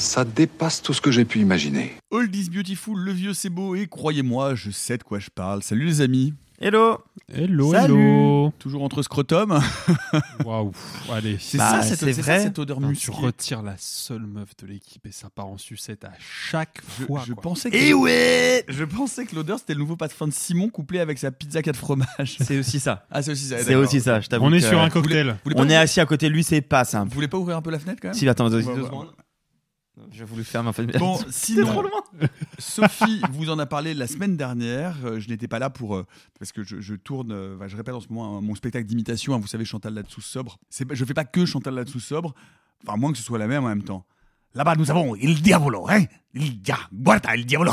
Ça dépasse tout ce que j'ai pu imaginer. Old is beautiful, le vieux c'est beau, et croyez-moi, je sais de quoi je parle. Salut les amis. Hello Hello, Salut. hello Toujours entre scrotum. Waouh, allez. C'est Bah, ça, cette, c'est c'est ça, vrai. cette odeur Putain, tu retires la seule meuf de l'équipe et ça part en sucette à chaque Je, fois. je quoi. pensais que, Et ouais je pensais que l'odeur c'était le nouveau patron de Simon couplé avec sa pizza 4 fromages. C'est aussi ça. Ah, c'est aussi ça. C'est aussi ça, je t'avoue. On est que- sur un Vous voulez- cocktail. vous voulez pas On est assis à côté de lui, c'est pas simple. Vous voulez pas ouvrir un peu la fenêtre quand même? Si, attends, deux, secondes. J'ai voulu faire ma fenêtre. Bon, sinon, trop loin. Sophie vous en a parlé la semaine dernière. Euh, je n'étais pas là pour euh, parce que je, je tourne. euh, je répète en ce moment hein, mon spectacle d'imitation. hein, vous savez, Chantal là-dessous sobre. Je fais pas que Chantal là-dessous sobre. Enfin, moins que ce soit la même en même temps. Là-bas, nous avons Il Diavolo, hein Il dia, guarda, il Diavolo.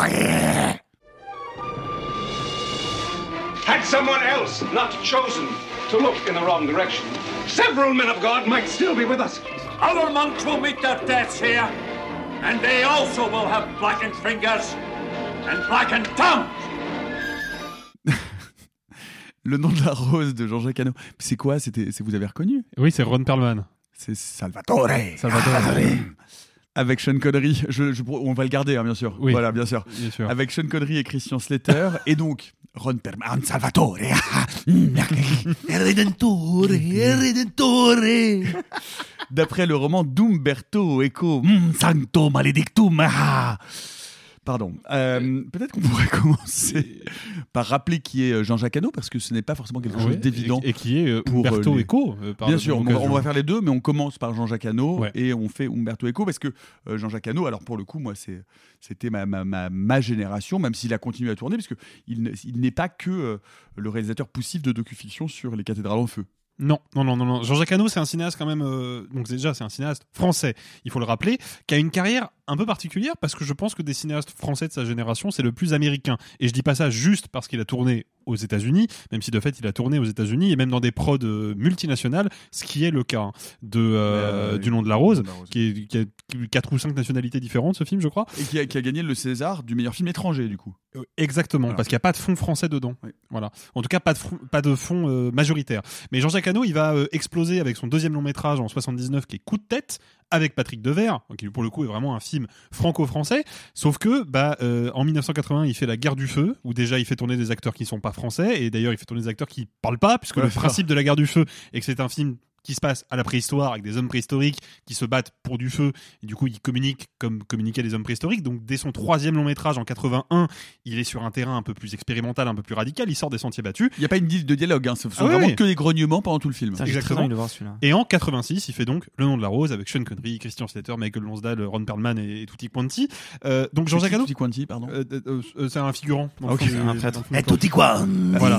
Had someone else not chosen to look in the wrong direction, several men of God might still be with us. Other monks will meet their deaths here, and they also will have blackened fingers and blackened tongues. Le nom de la rose de Jean-Jacques Hano. C'est quoi? C'était, c'est vous avez reconnu? Oui, c'est Ron Perlman. C'est Salvatore. Salvatore. Avec Sean Connery. Je, je- on va le garder, hein, bien sûr. Oui. Voilà, bien sûr. Bien sûr. avec Sean Connery et Christian Slater et donc Ron Perlman Salvatore Redentore Redentore d'après le roman d'Umberto Eco Mm, Santo Maledictum ah. Pardon. Euh, Peut-être qu'on pourrait commencer par rappeler qui est euh, Jean-Jacques Hano, parce que ce n'est pas forcément quelque chose Ouais, d'évident. Et, et qui est euh, pour, Umberto les- Eco. par Bien sûr, on va, occasion. on va faire les deux, mais on commence par Jean-Jacques Hano Ouais. et on fait Umberto Eco parce que Jean-Jacques Hano, alors pour le coup, moi, c'était ma, ma, ma, ma génération, même s'il a continué à tourner, parce qu'il ne- il n'est pas que le réalisateur poussif de docu-fiction sur les cathédrales en feu. Non, non, non, non, non. Jean-Jacques Hano, c'est un cinéaste quand même. euh, donc déjà, c'est un cinéaste français. Il faut le rappeler, qui a une carrière un peu particulière parce que je pense que des cinéastes français de sa génération, c'est le plus américain. Et je dis pas ça juste parce qu'il a tourné aux États-Unis, même si de fait il a tourné aux États-Unis et même dans des prods euh, multinationales, ce qui est le cas hein, de euh, Euh, du nom de la rose, Du Nom de la Rose. qui, est, qui a quatre ou cinq nationalités différentes, ce film, je crois. Et qui a, qui a gagné le César du meilleur film étranger, du coup. Euh, Exactement, Voilà. parce qu'il n'y a pas de fond français dedans. Oui. Voilà. En tout cas, pas de fond, pas de fond euh, majoritaire. Mais Jean-Jacques Hano, il va euh, exploser avec son deuxième long métrage en 79 qui est Coup de tête avec Patrick Devers, qui pour le coup est vraiment un film franco-français. Sauf que, bah, euh, en 1980, il fait La Guerre du Feu, où déjà il fait tourner des acteurs qui sont pas français, et d'ailleurs il fait tourner des acteurs qui parlent pas, puisque Ouais, le principe de La Guerre du Feu est que c'est un film qui se passe à la préhistoire avec des hommes préhistoriques qui se battent pour du feu et du coup ils communiquent comme communiquaient les hommes préhistoriques donc dès son troisième long métrage en 81 il est sur un terrain un peu plus expérimental un peu plus radical il sort des sentiers battus Il n'y a pas une di- de dialogue, hein, ce sont Ah oui, vraiment oui. que des grognements pendant tout le film. Très Exactement. envie de voir celui-là. et en 86 il fait donc Le Nom de la Rose avec Sean Connery Christian Slater Michael Lonsdale Ron Perlman et, et Tutti Quanti Euh, donc Jean-Jacques Petit Quanti, pardon. euh, euh, euh, c'est un figurant Ok, film, un prêtre. Eh, tutti qua Voilà.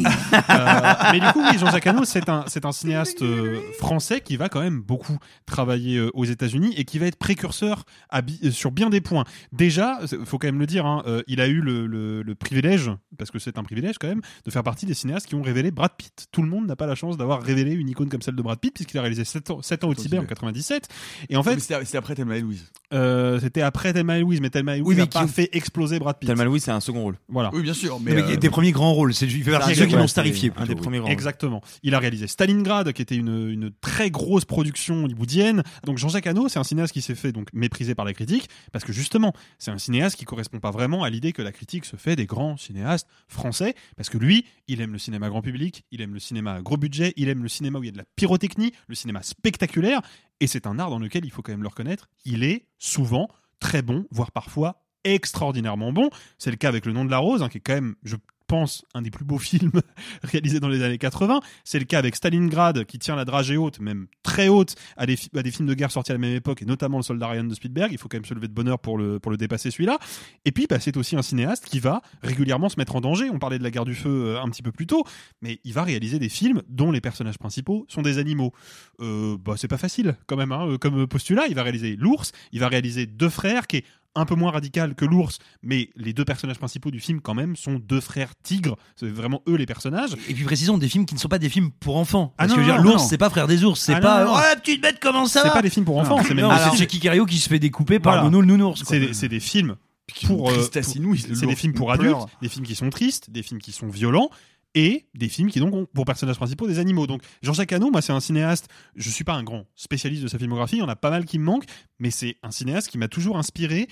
Euh, mais du coup, oui, Jean-Jacques Hano, c'est un, c'est un cinéaste euh, français qui va quand même beaucoup travailler euh, aux États-Unis et qui va être précurseur à bi- euh, sur bien des points. Déjà, il faut quand même le dire, hein, euh, il a eu le, le- le privilège, parce que c'est un privilège quand même, de faire partie des cinéastes qui ont révélé Brad Pitt. Tout le monde n'a pas la chance d'avoir révélé une icône comme celle de Brad Pitt, puisqu'il a réalisé 7 ans, 7 ans au Tibet en 97. Et en fait, C'était après Thelma et Louise. euh, c'était après Thelma et Louise, mais Thelma et Louise Oui, mais n'a qui- pas fait exploser Brad Pitt. Thelma Louis, c'est un second rôle. Voilà. Oui, bien sûr. Mais, euh, des premiers grands rôles. C'est, il fait partie de C'est ceux qui l'ont starifié. Un des oui. premiers. Exactement. Il a réalisé Stalingrad, qui était une, une très grosse production hollywoodienne. Donc Jean-Jacques Hano, c'est un cinéaste qui s'est fait donc mépriser par la critique, parce que justement, c'est un cinéaste qui correspond pas vraiment à l'idée que la critique se fait des grands cinéastes français, parce que lui, il aime le cinéma grand public, il aime le cinéma à gros budget, il aime le cinéma où il y a de la pyrotechnie, le cinéma spectaculaire, et c'est un art dans lequel il faut quand même le reconnaître, il est souvent très bon, voire parfois extraordinairement bon. C'est le cas avec Le Nom de la Rose, hein, qui est quand même, pense, un des plus beaux films réalisés dans les années 80. C'est le cas avec Stalingrad, qui tient la dragée haute, même très haute, à des, films de guerre sortis à la même époque, et notamment Le Soldat Ryan de Spielberg. Il faut quand même se lever de bonheur pour le, pour le dépasser celui-là. Et puis, bah, c'est aussi un cinéaste qui va régulièrement se mettre en danger. On parlait de la guerre du feu euh, un petit peu plus tôt, mais il va réaliser des films dont les personnages principaux sont des animaux. Euh, bah, c'est pas facile, quand même, hein, euh, comme postulat. Il va réaliser L'ours, il va réaliser Deux frères, qui est un peu moins radical que l'ours, mais les deux personnages principaux du film, quand même, sont deux frères tigres. C'est vraiment eux les personnages. Et puis précisons des films qui ne sont pas des films pour enfants. Ah Parce non, que veux non, dire, l'ours, c'est pas frère des ours, c'est Ah pas. non, non. Oh la petite bête, comment ça C'est pas des films pour enfants, c'est même c'est Cario qui se fait découper par Voilà. le nounou le nounours. C'est des, films pour. euh, pour- C'est des films pour adultes, des films qui sont tristes, des films qui sont violents. Et des films qui donc ont pour personnages principaux des animaux. Donc Jean-Jacques Hano, moi c'est un cinéaste, je suis pas un grand spécialiste de sa filmographie, il y en a pas mal qui me manquent, mais c'est un cinéaste qui m'a toujours inspiré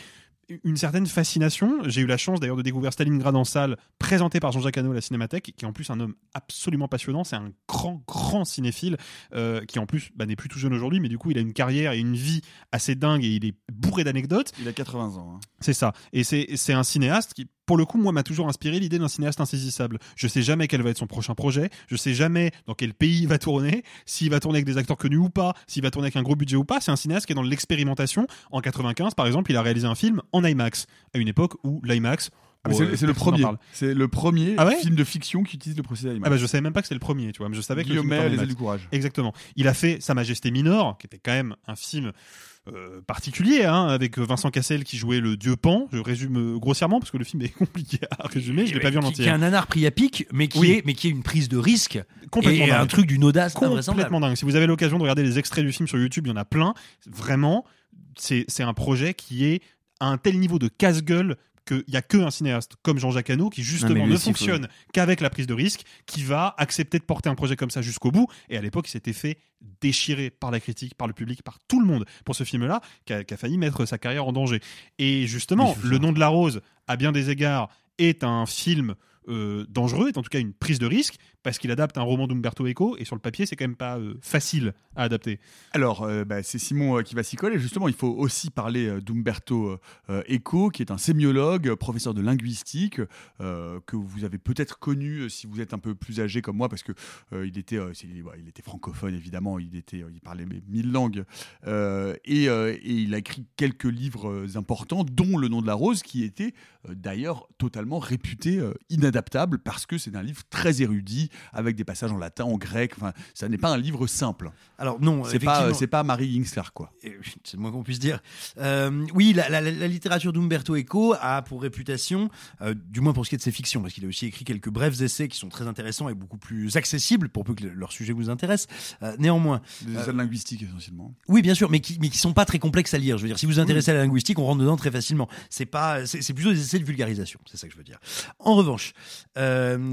une certaine fascination. J'ai eu la chance d'ailleurs de découvrir Stalingrad en salle, présenté par Jean-Jacques Hano à la Cinémathèque, qui est en plus un homme absolument passionnant. C'est un grand, grand cinéphile, euh, qui en plus bah, n'est plus tout jeune aujourd'hui, mais du coup il a une carrière et une vie assez dingue et il est bourré d'anecdotes. Il a 80 ans. hein. C'est ça. Et c'est c'est un cinéaste qui, pour le coup, moi, m'a toujours inspiré l'idée d'un cinéaste insaisissable. Je sais jamais quel va être son prochain projet. Je sais jamais dans quel pays il va tourner, s'il va tourner avec des acteurs connus ou pas, s'il va tourner avec un gros budget ou pas. C'est un cinéaste qui est dans l'expérimentation. En 95, par exemple, il a réalisé un film en IMAX, à une époque où l'IMAX. Ah, c'est euh, c'est le premier. C'est le premier Ah ouais film de fiction qui utilise le procédé IMAX. Ah bah je savais même pas que c'était le premier, tu vois, mais je savais que le film Les du courage. Exactement. Il a fait Sa Majesté Mineure, qui était quand même un film euh, particulier, hein, avec Vincent Cassel qui jouait le dieu Pan. Je résume euh, grossièrement parce que le film est compliqué à résumer. Je l'ai pas vu en entier. qui est un nanar pris à pic, mais qui, Oui. est, mais qui est une prise de risque Complètement et dingue. un truc d'une audace complètement dingue. Si vous avez l'occasion de regarder les extraits du film sur YouTube, il y en a plein. Vraiment, c'est un projet qui est à un tel niveau de casse-gueule qu'il n'y a qu'un cinéaste comme Jean-Jacques Hano qui justement ne fonctionne qu'avec la prise de risque, qui va accepter de porter un projet comme ça jusqu'au bout. Et à l'époque, il s'était fait déchirer par la critique, par le public, par tout le monde pour ce film-là, qui a, qui a failli mettre sa carrière en danger. Et justement, Le nom de la rose, à bien des égards, est un film euh, dangereux, est en tout cas une prise de risque, parce qu'il adapte un roman d'Umberto Eco, et sur le papier, c'est quand même pas euh, facile à adapter. Alors, euh, bah, c'est Simon euh, qui va s'y coller. Justement, il faut aussi parler d'Umberto Eco, qui est un sémiologue, professeur de linguistique, que vous avez peut-être connu si vous êtes un peu plus âgé comme moi, parce que il était, il était francophone évidemment. Il était, il parlait mille langues, et, il a écrit quelques livres importants, dont Le Nom de la Rose, qui était d'ailleurs totalement réputé inadaptable parce que c'est un livre très érudit avec des passages en latin, en grec. Enfin, ça n'est pas un livre simple. Alors non, c'est pas, c'est pas Marie Hingsler quoi. C'est le moins qu'on puisse dire. Euh, oui, la, la- la littérature d'Umberto Eco a pour réputation, euh, du moins pour ce qui est de ses fictions, parce qu'il a aussi écrit quelques brefs essais qui sont très intéressants et beaucoup plus accessibles pour peu que le- leur sujet vous intéresse. Euh, néanmoins, Des essais de linguistique essentiellement. oui, bien sûr, mais qui, mais qui sont pas très complexes à lire. Je veux dire, si vous vous intéressez à la linguistique, on rentre dedans très facilement. C'est pas, c'est plutôt des essais de vulgarisation. C'est ça que je veux dire. En revanche,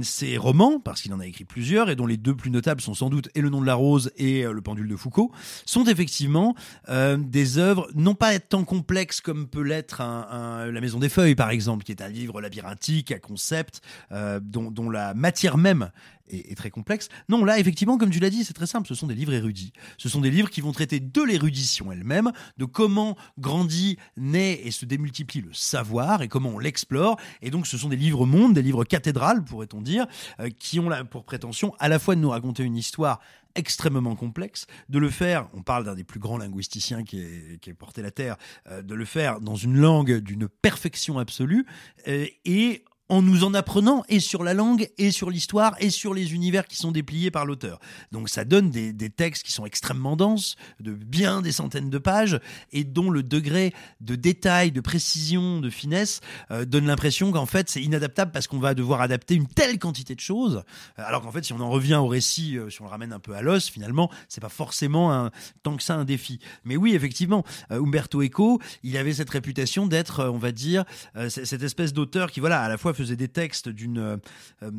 ces romans, parce qu'il en a écrit plusieurs, et dont les deux plus notables sont sans doute Et le nom de la rose et euh, Le pendule de Foucault, sont effectivement euh, des œuvres non pas tant complexes comme peut l'être La Maison des Feuilles, par exemple, qui est un livre labyrinthique à concept, euh, dont, dont la matière même est très complexe. Non, là, effectivement, comme tu l'as dit, c'est très simple. Ce sont des livres érudits. Ce sont des livres qui vont traiter de l'érudition elle-même, de comment grandit, naît et se démultiplie le savoir et comment on l'explore. Et donc, ce sont des livres mondes, des livres cathédrales, pourrait-on dire, euh, qui ont pour prétention à la fois de nous raconter une histoire extrêmement complexe, de le faire, on parle d'un des plus grands linguisticiens qui est porté la Terre, euh, de le faire dans une langue d'une perfection absolue, euh, et en nous en apprenant et sur la langue et sur l'histoire et sur les univers qui sont dépliés par l'auteur. Donc ça donne des, des textes qui sont extrêmement denses, de bien des centaines de pages, et dont le degré de détail, de précision, de finesse euh, donne l'impression qu'en fait c'est inadaptable parce qu'on va devoir adapter une telle quantité de choses, euh, alors qu'en fait si on en revient au récit, euh, si on le ramène un peu à l'os, finalement c'est pas forcément un, tant que ça un défi. Mais oui effectivement, euh, Umberto Eco, il avait cette réputation d'être, on va dire, cette espèce d'auteur qui voilà à la fois faisait faisait des textes d'une euh, euh,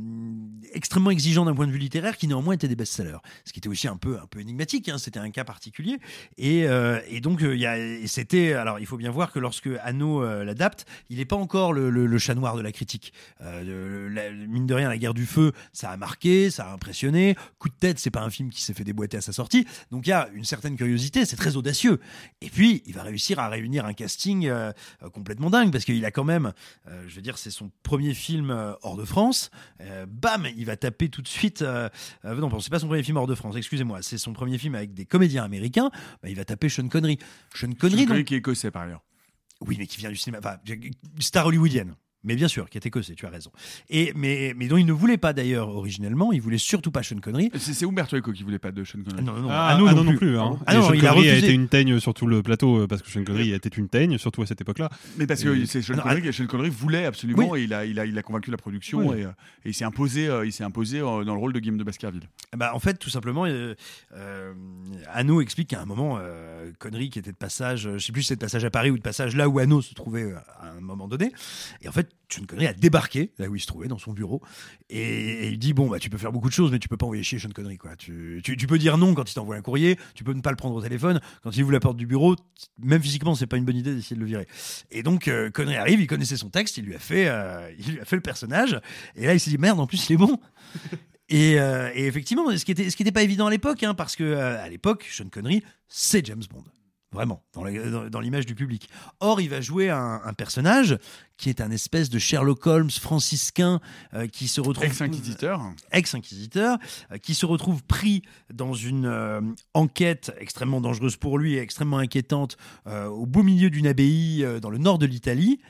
extrêmement exigeants d'un point de vue littéraire, qui néanmoins étaient des best-sellers. Ce qui était aussi un peu un peu énigmatique. hein, C'était un cas particulier. Et, euh, et donc il c'était alors il faut bien voir que lorsque Anno euh, l'adapte, il n'est pas encore le, chat noir de la critique. Mine de rien, la guerre du feu, ça a marqué, ça a impressionné. Coup de tête, c'est pas un film qui s'est fait déboîter à sa sortie. Donc il y a une certaine curiosité, c'est très audacieux. Et puis il va réussir à réunir un casting complètement dingue parce qu'il a quand même, je veux dire, c'est son premier film euh, hors de France. Euh, bam, il va taper tout de suite. euh, euh, non, c'est pas son premier film hors de France. Excusez-moi, c'est son premier film avec des comédiens américains. Bah, il va taper Sean Connery. Sean Connery, Sean Connery donc- qui est écossais par ailleurs. oui, mais qui vient du cinéma, enfin, star hollywoodienne. Mais bien sûr, qui est écossais, tu as raison. Et, mais, mais dont il ne voulait pas d'ailleurs originellement, il voulait surtout pas Sean Connery. C'est c'est Umberto Eco qui voulait pas de Sean Connery. Non, non, Ah, ah, non, ah non non, plus. plus. hein. Ah non, Sean il a Connery a refusé. été une teigne sur tout le plateau euh, parce que Sean Connery était une teigne, surtout à cette époque-là. Mais parce que Et- c'est Sean Connery, Sean Connery voulait absolument Oui. et il a, il, a, il a convaincu la production Oui. et, euh, et il s'est imposé, euh, il s'est imposé dans le rôle de Guillaume de Baskerville. Bah, en fait, tout simplement, euh, euh, Anno explique qu'à un moment, euh, Connery qui était de passage, je sais plus si c'était de passage à Paris ou de passage là où Anno se trouvait à un moment donné. Et en fait, Connery a débarqué là où il se trouvait, dans son bureau. Et, et il dit Bon, bah, tu peux faire beaucoup de choses, mais tu peux pas envoyer chier Sean Connery. Quoi. Tu, tu, tu peux dire non quand il t'envoie un courrier, tu peux ne pas le prendre au téléphone. Quand il ouvre la porte du bureau, même physiquement, c'est pas une bonne idée d'essayer de le virer. Et donc, euh, Connery arrive, il connaissait son texte, il lui a fait, euh, il lui a fait le personnage. Et là, il s'est dit Merde, en plus, il est bon. Et, euh, et effectivement, ce qui était, ce qui était pas évident à l'époque, hein, parce que à l'époque, Sean Connery, c'est James Bond, vraiment dans l'image du public. Or, il va jouer un, un personnage qui est un espèce de Sherlock Holmes franciscain euh, qui se retrouve Ex-inquisiteur. ex-inquisiteur, euh, qui se retrouve pris dans une euh, enquête extrêmement dangereuse pour lui et extrêmement inquiétante euh, au beau milieu d'une abbaye euh, dans le nord de l'Italie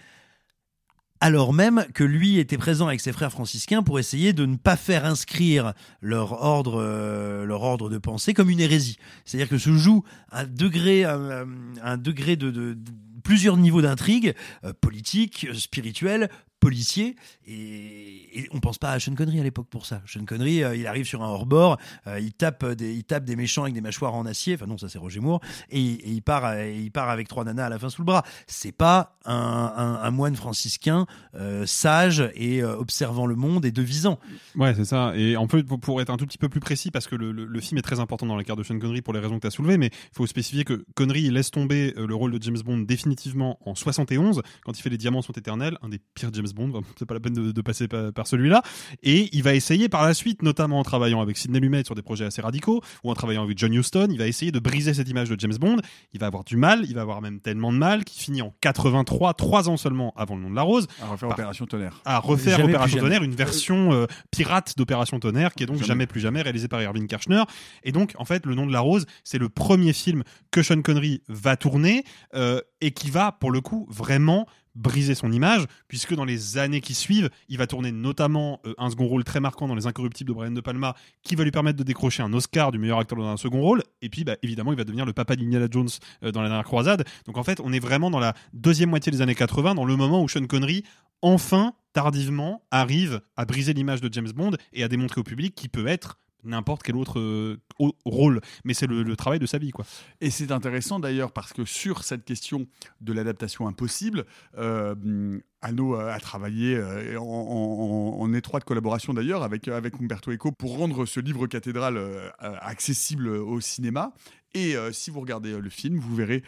alors même que lui était présent avec ses frères franciscains pour essayer de ne pas faire inscrire leur ordre, euh, leur ordre de pensée comme une hérésie. C'est-à-dire que se joue un degré, un, un degré de, plusieurs niveaux d'intrigue, euh, politique, euh, spirituel, policier, et, et on pense pas à Sean Connery à l'époque pour ça. Sean Connery, euh, il arrive sur un hors-bord, euh, il tape des, il tape des méchants avec des mâchoires en acier, enfin non, ça c'est Roger Moore, et, il part, euh, il part avec trois nanas à la fin sous le bras. C'est pas un, moine franciscain euh, sage et euh, observant le monde et devisant. Ouais, c'est ça. Et en pour- être un tout petit peu plus précis, parce que le, film est très important dans la carte de Sean Connery pour les raisons que tu as soulevées, mais il faut spécifier que Connery laisse tomber euh, le rôle de James Bond définitivement en 71, quand il fait Les Diamants sont éternels, un des pires James Bond, c'est pas la peine de, de passer par, par celui-là. Et il va essayer par la suite, notamment en travaillant avec Sidney Lumet sur des projets assez radicaux, ou en travaillant avec John Huston, il va essayer de briser cette image de James Bond. Il va avoir du mal, il va avoir même tellement de mal qu'il finit en 83, trois ans seulement avant le nom de la rose. À refaire Par- Opération Tonnerre. à refaire Jamais Opération. Tonnerre, une version euh, pirate d'Opération Tonnerre, qui est donc Jamais. jamais. plus jamais réalisée par Irving Kershner. Et donc, en fait, Le Nom de la Rose, c'est le premier film que Sean Connery va tourner euh, et qui va, pour le coup, vraiment briser son image, puisque dans les années qui suivent, il va tourner notamment euh, un second rôle très marquant dans Les Incorruptibles de Brian De Palma, qui va lui permettre de décrocher un Oscar du meilleur acteur dans un second rôle, et puis bah, évidemment, il va devenir le papa d'Indiana Jones euh, dans la dernière croisade. Donc en fait, on est vraiment dans la deuxième moitié des années 80, dans le moment où Sean Connery, enfin, tardivement, arrive à briser l'image de James Bond et à démontrer au public qu'il peut être n'importe quel autre euh, rôle. Mais c'est le, le travail de sa vie, quoi. Et c'est intéressant d'ailleurs parce que sur cette question de l'adaptation impossible, euh, Anno a, travaillé euh, en, en- en étroite collaboration d'ailleurs avec, avec Umberto Eco pour rendre ce livre cathédrale euh, accessible au cinéma. Et euh, si vous regardez le film, vous verrez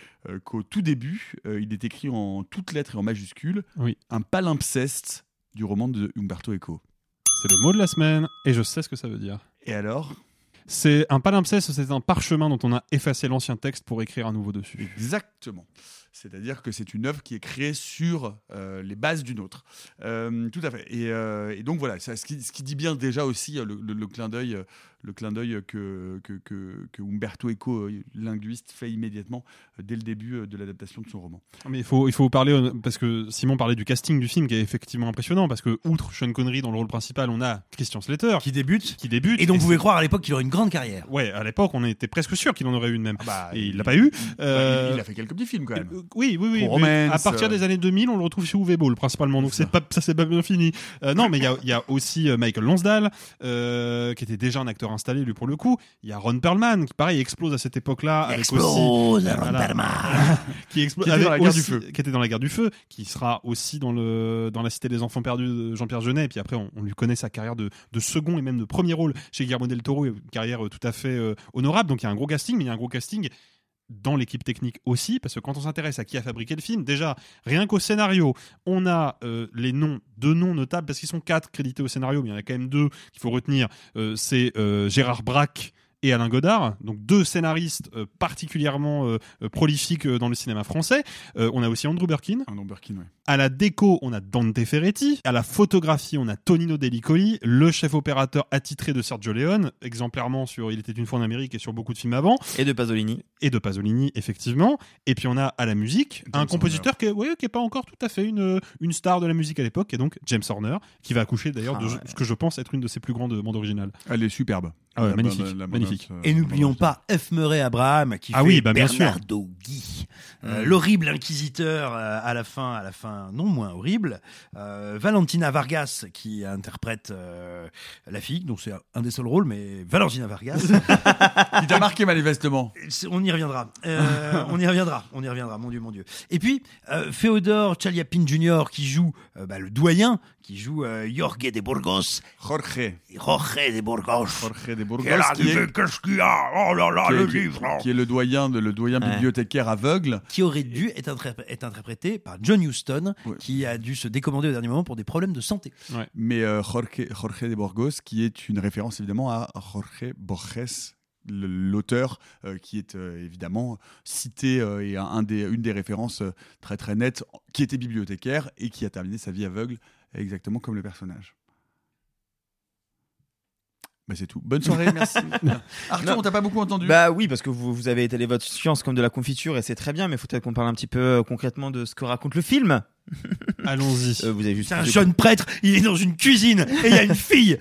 qu'au tout début, il est écrit en toutes lettres et en majuscules Oui. un palimpseste du roman de Umberto Eco. C'est le mot de la semaine et je sais ce que ça veut dire. Et alors? C'est un palimpseste, c'est un parchemin dont on a effacé l'ancien texte pour écrire un nouveau dessus. Exactement. C'est-à-dire que c'est une œuvre qui est créée sur euh, les bases d'une autre. Euh, tout à fait. Et, euh, et donc voilà, ça, ce, qui, ce qui dit bien déjà aussi le, le- le clin d'œil, le clin d'œil que, que, que, que Umberto Eco, linguiste, fait immédiatement dès le début de l'adaptation de son roman. Mais il faut, il faut parler, parce que Simon parlait du casting du film qui est effectivement impressionnant, parce que outre Sean Connery dans le rôle principal, on a Christian Slater Qui débute. qui débute. Et donc, vous pouvez croire à l'époque qu'il aurait une grande carrière. Ouais, à l'époque, on était presque sûr qu'il en aurait une même. bah, et il l'a pas eu. Bah, Euh, il, il a fait quelques petits films quand même. Oui, oui, oui. Romance, à partir euh, des années 2000, on le retrouve chez Uwe Ball principalement. Donc c'est pas, ça c'est pas bien fini. Euh, non, mais il y a, il y a aussi euh, Michael Lonsdale, euh, qui était déjà un acteur installé lui pour le coup. Il y a Ron Perlman qui pareil explose à cette époque-là avec Explose, aussi Ron Perlman. qui explose Qui était dans la guerre du feu. qui était dans la guerre du feu, qui sera aussi dans le dans la cité des enfants perdus de Jean-Pierre Jeunet. Et puis après, on, on lui connaît sa carrière de, de second et même de premier rôle chez Guillermo del Toro, une carrière tout à fait euh, honorable. Donc il y a un gros casting, mais il y a un gros casting dans l'équipe technique aussi, parce que quand on s'intéresse à qui a fabriqué le film, déjà, rien qu'au scénario, on a euh, les noms, deux noms notables, parce qu'ils sont quatre crédités au scénario, mais il y en a quand même deux qu'il faut retenir. Euh, c'est euh, Gérard Braque et Alain Godard, donc deux scénaristes euh, particulièrement euh, euh, prolifiques dans le cinéma français. On a aussi Andrew Birkin. Andrew Birkin, ouais. À la déco, on a Dante Ferretti. À la photographie, on a Tonino Delicoli, le chef opérateur attitré de Sergio Leone, exemplairement sur Il était une fois en Amérique et sur beaucoup de films avant. Et de Pasolini. Et de Pasolini, effectivement. Et puis on a à la musique James un compositeur qui est, ouais, qui est pas encore tout à fait une, une star de la musique à l'époque, et donc James Horner, qui va accoucher d'ailleurs de Ah ouais. ce que je pense être une de ses plus grandes bandes originales. Elle est superbe. Ah ouais, La- magnifique, la- la- magnifique. la- Et n'oublions pas F. Murray Abraham qui Ah fait oui, bah. Bernardo Guy, euh, l'horrible inquisiteur euh, à la fin, à la fin non moins horrible. Euh, Valentina Vargas qui interprète euh, la fille, donc c'est un des seuls rôles, mais Valentina Vargas. Qui t'a marqué manifestement. On y reviendra. Euh, on y reviendra. On y reviendra. Mon Dieu, mon Dieu. Et puis euh, Féodor Chaliapin Jr. qui joue euh, bah, le doyen, qui joue euh, Jorge de Burgos. Jorge. Jorge de Burgos. Jorge de Burgos. Est- Qu'est-ce qu'il y a? Oh là là, le qui livre. Qui est le doyen, de, le doyen Ouais. bibliothécaire aveugle. qui aurait dû être, interpré- être interprété par John Huston, Ouais. qui a dû se décommander au dernier moment pour des problèmes de santé. Mais euh, Jorge, Jorge de Burgos, qui est une référence évidemment à Jorge Borges, l'auteur euh, qui est euh, évidemment cité euh, et un, un des, une des références euh, très très nettes, qui était bibliothécaire et qui a terminé sa vie aveugle, exactement comme le personnage. Bah, c'est tout. Bonne soirée, merci. Arthur, Non. on t'a pas beaucoup entendu. Bah oui, parce que vous, vous avez étalé votre science comme de la confiture et c'est très bien, mais faut peut-être qu'on parle un petit peu euh, concrètement de ce que raconte le film. Allons-y. Euh, vous avez juste C'est un jeune prêtre, il est dans une cuisine et il y a une fille.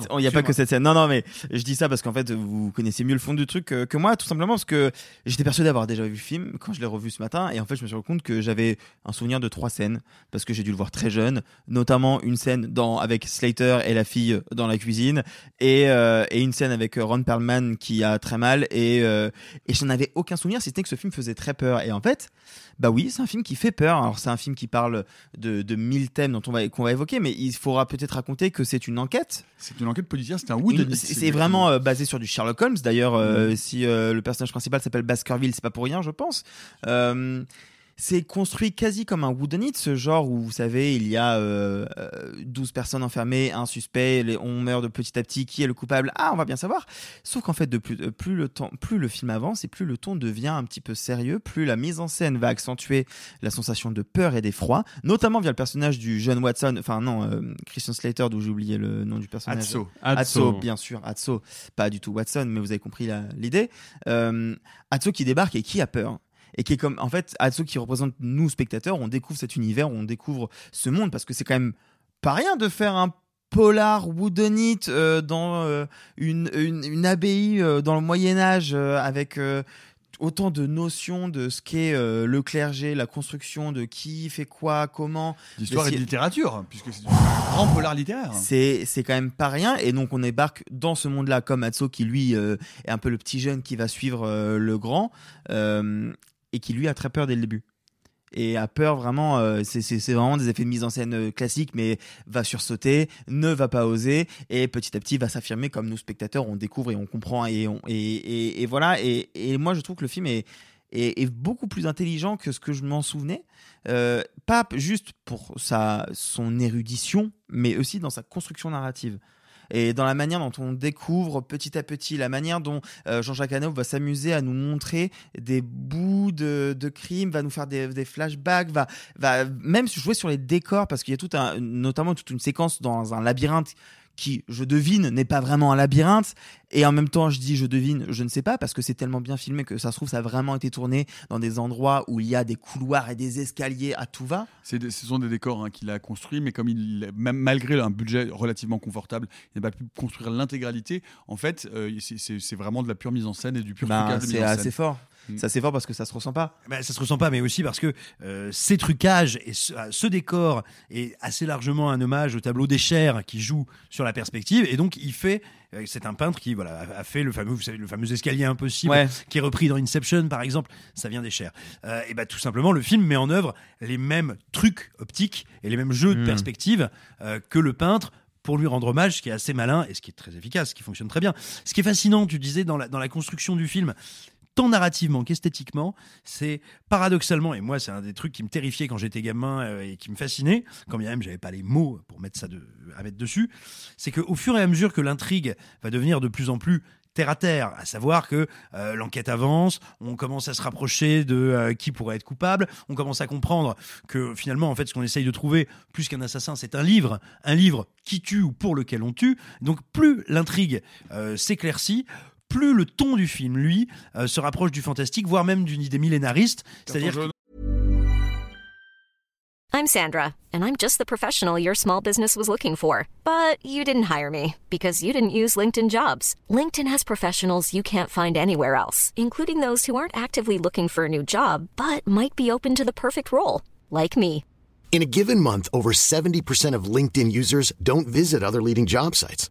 Pardon. Il n'y a pas que cette scène. Non, non, mais je dis ça parce qu'en fait, vous connaissez mieux le fond du truc que, que moi, tout simplement parce que j'étais persuadé d'avoir déjà vu le film quand je l'ai revu ce matin. Et en fait, je me suis rendu compte que j'avais un souvenir de trois scènes parce que j'ai dû le voir très jeune, notamment une scène dans, avec Slater et la fille dans la cuisine et, euh, et une scène avec Ron Perlman qui a très mal. Et, euh, et je n'en avais aucun souvenir, si ce n'est que ce film faisait très peur. Et en fait, bah oui, c'est un film qui fait peur. Alors, c'est un film qui parle de, de mille thèmes dont on va, qu'on va évoquer, mais il faudra peut-être raconter que c'est une enquête C'est une enquête policière, c'est un. C'est vraiment euh, basé sur du Sherlock Holmes. D'ailleurs, euh, si euh, le personnage principal s'appelle Baskerville, c'est pas pour rien, je pense. Euh, c'est construit quasi comme un whodunit, ce genre où, vous savez, il y a euh, euh, 12 personnes enfermées, un suspect, on meurt de petit à petit, qui est le coupable? Ah, on va bien savoir. Sauf qu'en fait, de plus, euh, plus, le temps, plus le film avance et plus le ton devient un petit peu sérieux, plus la mise en scène va accentuer la sensation de peur et d'effroi, notamment via le personnage du jeune Watson, enfin non, euh, Christian Slater, d'où j'ai oublié le nom du personnage. Atso. Atso. Bien sûr, Atso, pas du tout Watson, mais vous avez compris l'idée. Euh, Atso qui débarque et qui a peur. Et qui est comme, en fait, Atso qui représente nous, spectateurs, on découvre cet univers, on découvre ce monde, parce que c'est quand même pas rien de faire un polar whodunit euh, dans euh, une, une, une abbaye euh, dans le Moyen-Âge euh, avec autant de notions de ce qu'est le clergé, la construction, de qui fait quoi, comment. d'histoire et de littérature, puisque c'est un grand polar littéraire. C'est c'est quand même pas rien et donc on débarque dans ce monde-là comme Atso qui lui est un peu le petit jeune qui va suivre le grand et qui lui a très peur dès le début. Et a peur vraiment euh, c'est vraiment des effets de mise en scène euh, classiques mais va sursauter ne va pas oser et petit à petit va s'affirmer comme nous spectateurs on découvre et on comprend et on voilà. Et, moi je trouve que le film est beaucoup plus intelligent que ce que je m'en souvenais. Euh, pas juste pour sa son érudition mais aussi dans sa construction narrative et dans la manière dont on découvre petit à petit, la manière dont euh, Jean-Jacques Hano va s'amuser à nous montrer des bouts de, de crimes, va nous faire des, flashbacks, va, va même jouer sur les décors, parce qu'il y a tout un, notamment toute une séquence dans un labyrinthe qui, je devine, n'est pas vraiment un labyrinthe. Et en même temps, je dis je devine, je ne sais pas, parce que c'est tellement bien filmé que ça se trouve, ça a vraiment été tourné dans des endroits où il y a des couloirs et des escaliers à tout va. Des- ce sont des décors hein, qu'il a construits, mais comme il, même malgré un budget relativement confortable, il n'a pas pu construire l'intégralité. En fait, euh, c'est- vraiment de la pure mise en scène et du pur Ben, c'est assez scène. Fort. Ça c'est fort parce que ça se ressent pas. Bah, ça se ressent pas, mais aussi parce que euh, ces trucages et ce, euh, ce décor est assez largement un hommage au tableau des chairs qui joue sur la perspective, et donc il fait. euh, C'est un peintre qui voilà a fait le fameux, vous savez, le fameux escalier impossible Ouais. qui est repris dans Inception par exemple. Ça vient des chairs. Euh, et bah tout simplement, le film met en œuvre les mêmes trucs optiques et les mêmes jeux de Mm. perspective euh, que le peintre pour lui rendre hommage, ce qui est assez malin et ce qui est très efficace, ce qui fonctionne très bien. Ce qui est fascinant, tu disais, dans la, dans la construction du film, tant narrativement qu'esthétiquement, c'est paradoxalement, et moi c'est un des trucs qui me terrifiait quand j'étais gamin euh, et qui me fascinait, quand bien même j'avais pas les mots pour mettre ça à mettre dessus, c'est qu'au fur et à mesure que l'intrigue va devenir de plus en plus terre à terre, à savoir que euh, l'enquête avance, on commence à se rapprocher de euh, qui pourrait être coupable, on commence à comprendre que finalement en fait ce qu'on essaye de trouver plus qu'un assassin c'est un livre, un livre qui tue ou pour lequel on tue. Donc plus l'intrigue s'éclaircit, plus le ton du film lui euh, se rapproche du fantastique, voire même d'une idée millénariste, c'est-à-dire que- I'm Sandra, and I'm just the professional your small business was looking for. But you didn't hire me because you didn't use LinkedIn jobs. LinkedIn has professionals you can't find anywhere else, including those who aren't actively looking for a new job but might be open to the perfect role, like me. In a given month, over 70% of LinkedIn users don't visit other leading job sites.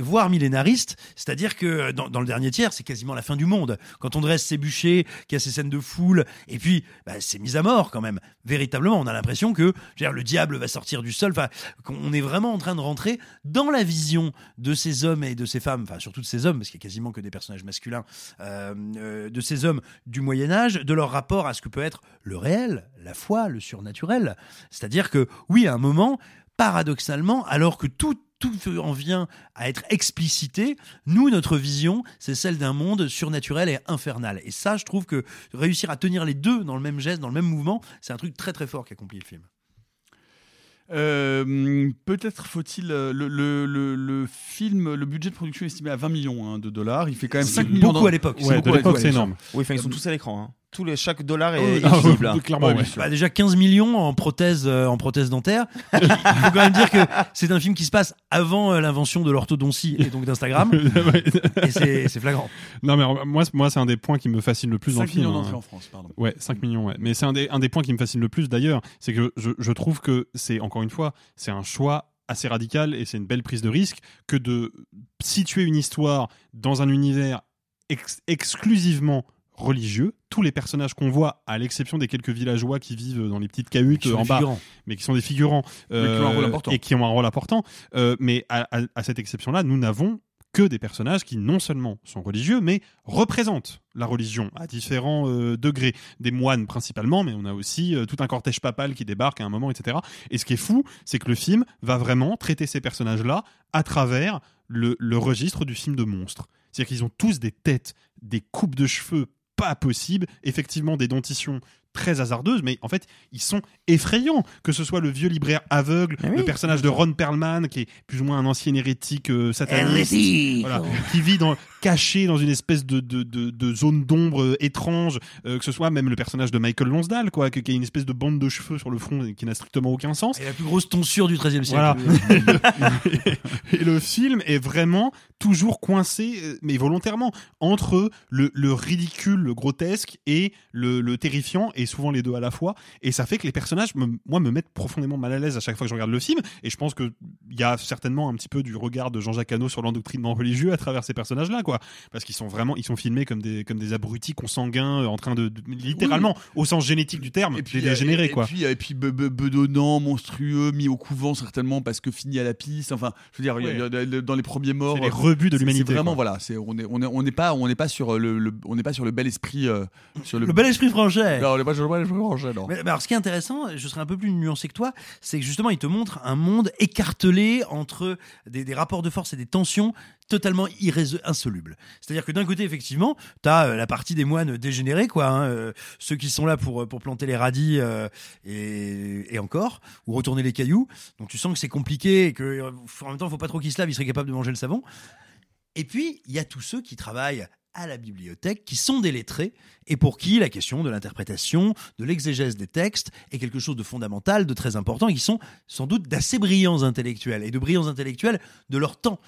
Voire millénariste, c'est-à-dire que dans, dans le dernier tiers, c'est quasiment la fin du monde. Quand on dresse ses bûchers, qu'il y a ces scènes de foule, et puis bah, c'est mis à mort quand même. Véritablement, on a l'impression que dire, le diable va sortir du sol. Qu'on est vraiment en train de rentrer dans la vision de ces hommes et de ces femmes, enfin surtout de ces hommes, parce qu'il y a quasiment que des personnages masculins, euh, euh, de ces hommes du Moyen Âge, de leur rapport à ce que peut être le réel, la foi, le surnaturel. C'est-à-dire que oui, à un moment, paradoxalement, alors que tout tout en vient à être explicité. Nous, notre vision, c'est celle d'un monde surnaturel et infernal. Et ça, je trouve que réussir à tenir les deux dans le même geste, dans le même mouvement, c'est un truc très très fort qu'accomplit le film. Euh, Peut-être faut-il euh, le, le, le, le film, le budget de production est estimé à 20 millions hein, de dollars. Il fait quand même C'est 5 millions beaucoup dans- à l'époque. C'est Ouais, énorme. Oui, enfin ils sont tous à l'écran. hein. Tous les chaque dollar est, ah, visible. hein. clairement, Ouais, ouais. bien sûr. Bah, déjà 15 millions en prothèse, euh, en prothèse dentaire. Il faut quand même dire que c'est un film qui se passe avant euh, l'invention de l'orthodontie et donc d'Instagram. Et c'est flagrant. Non, mais alors, moi, c'est- moi c'est un des points qui me fascine le plus dans le 5 film. millions hein. d'entrées en France, pardon. Ouais, 5 millions, ouais. Mais c'est un des, un des points qui me fascine le plus d'ailleurs, c'est que je, je trouve que c'est, encore une fois, c'est un choix assez radical et c'est une belle prise de risque que de situer une histoire dans un univers ex- exclusivement religieux. Tous les personnages qu'on voit, à l'exception des quelques villageois qui vivent dans les petites cahutes sont en bas, mais qui sont des figurants qui euh, et qui ont un rôle important. Euh, mais à, à- à cette exception-là, nous n'avons que des personnages qui non seulement sont religieux, mais représentent la religion à différents euh, degrés. Des moines principalement, mais on a aussi euh, tout un cortège papal qui débarque à un moment, etc. Et ce qui est fou, c'est que le film va vraiment traiter ces personnages-là à travers le, le registre du film de monstre. C'est-à-dire qu'ils ont tous des têtes, des coupes de cheveux pas possibles, effectivement des dentitions très hasardeuses, mais en fait, ils sont effrayants. Que ce soit le vieux libraire aveugle, oui, le personnage de Ron Perlman, qui est plus ou moins un ancien hérétique euh, sataniste, voilà, qui vit dans, caché dans une espèce de, de, de, de zone d'ombre euh, étrange, euh, que ce soit même le personnage de Michael Lonsdale, quoi, qui, a une espèce de bande de cheveux sur le front qui n'a strictement aucun sens. Et la plus grosse tonsure du XIIIe siècle. Voilà. et le film est vraiment toujours coincé, euh, mais volontairement, entre le, le ridicule, le grotesque et le, le terrifiant, et souvent les deux à la fois. Et ça fait que les personnages, me- moi, me mettent profondément mal à l'aise à chaque fois que je regarde le film. Et je pense qu'il y a certainement un petit peu du regard de Jean-Jacques Hano sur l'endoctrinement religieux à travers ces personnages-là, quoi. Parce qu'ils sont vraiment, ils sont filmés comme des, comme des abrutis consanguins, euh, en train de, de- littéralement, au sens génétique du terme, Et puis, dégénérer, et, quoi. Et puis, et puis be- be- bedonnant, monstrueux, mis au couvent certainement parce que fini à la piste. Enfin, je veux dire, il y a- il y a- dans les premiers morts, C'est les rebuts de l'humanité, vraiment quoi. voilà, c'est on est on est on n'est pas on n'est pas sur le, le- on n'est pas sur le bel esprit euh, sur le, Le bel esprit français. Non, on n'est pas sur le bel esprit français, non. Mais, mais alors, ce qui est intéressant, je serais un peu plus nuancé que toi, c'est que justement, il te montre un monde écartelé entre des, des rapports de force et des tensions totalement insolubles. C'est-à-dire que d'un côté, effectivement, t'as euh, la partie des moines dégénérés, quoi, hein, euh, ceux qui sont là pour, pour planter les radis euh, et, et encore, ou retourner les cailloux. Donc tu sens que c'est compliqué et que euh, même temps, faut pas trop qu'ils se lavent, ils seraient capables de manger le savon. Et puis, il y a tous ceux qui travaillent à la bibliothèque qui sont des lettrés et pour qui la question de l'interprétation, de l'exégèse des textes est quelque chose de fondamental, de très important et qui sont sans doute d'assez brillants intellectuels et de brillants intellectuels de leur temps.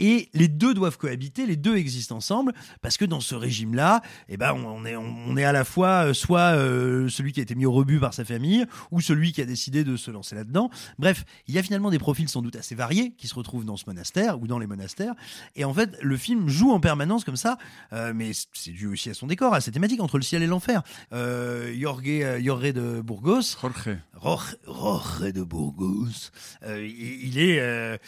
Et les deux doivent cohabiter, les deux existent ensemble, parce que dans ce régime-là, eh ben, on est, on est à la fois euh, soit euh, celui qui a été mis au rebut par sa famille, ou celui qui a décidé de se lancer là-dedans. Bref, il y a finalement des profils sans doute assez variés qui se retrouvent dans ce monastère ou dans les monastères. Et en fait, le film joue en permanence comme ça, euh, mais c'est dû aussi à son décor, à ses thématiques entre le ciel et l'enfer. Euh, Jorge, euh, Jorge de Burgos. Jorge. Jorge, Jorge de Burgos. Euh, il, il est,